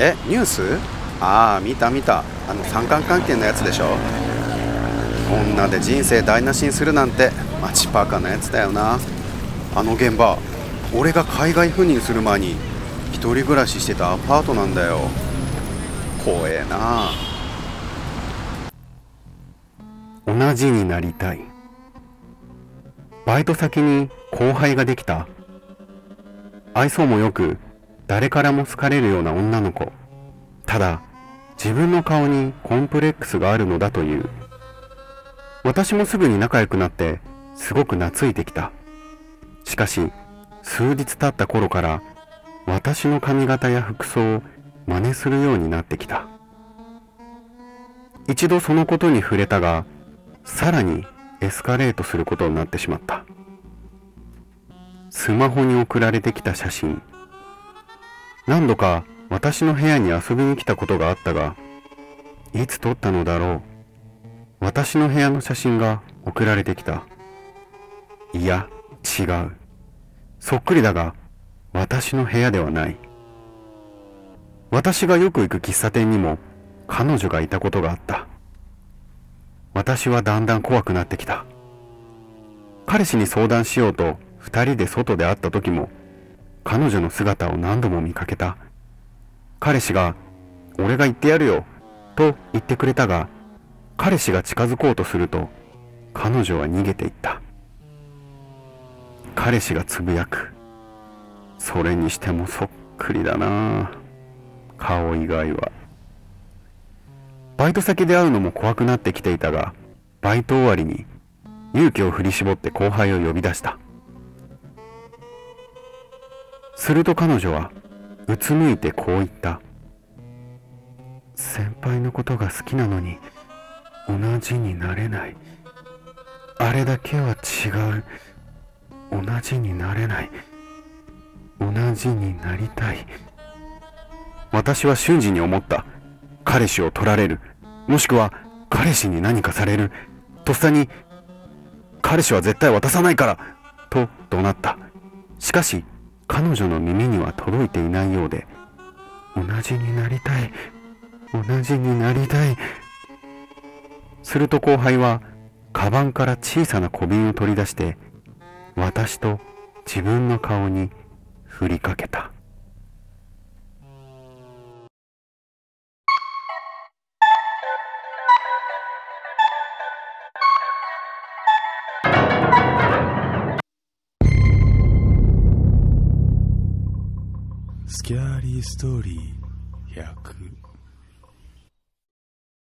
えニュース？ああ見た見た。あの三角関係のやつでしょ？女で人生台無しにするなんてマチパーカなやつだよな。あの現場俺が海外赴任する前に一人暮らししてたアパートなんだよ。怖えな。同じになりたい。バイト先に後輩ができた。愛想もよく誰からも好かれるような女の子。ただ自分の顔にコンプレックスがあるのだという。私もすぐに仲良くなってすごく懐いてきた。しかし数日経った頃から私の髪型や服装を真似するようになってきた。一度そのことに触れたがさらにエスカレートすることになってしまった。スマホに送られてきた写真。何度か私の部屋に遊びに来たことがあったがいつ撮ったのだろう。私の部屋の写真が送られてきた。いや違う。そっくりだが私の部屋ではない。私がよく行く喫茶店にも彼女がいたことがあった。私はだんだん怖くなってきた。彼氏に相談しようと二人で外で会った時も彼女の姿を何度も見かけた。彼氏が「俺が言ってやるよ」と言ってくれたが彼氏が近づこうとすると彼女は逃げていった。彼氏がつぶやく。それにしてもそっくりだな顔以外は。バイト先で会うのも怖くなってきていたがバイト終わりに勇気を振り絞って後輩を呼び出した。すると彼女はうつむいてこう言った。先輩のことが好きなのに同じになれない。あれだけは違う。同じになれない。同じになりたい。私は瞬時に思った。彼氏を取られる。もしくは彼氏に何かされる。とっさに彼氏は絶対渡さないから。と怒鳴った。しかし彼女の耳には届いていないようで同じになりたい。同じになりたい。すると後輩はカバンから小さな小瓶を取り出して私と自分の顔に振りかけた。スキャーリーストーリー100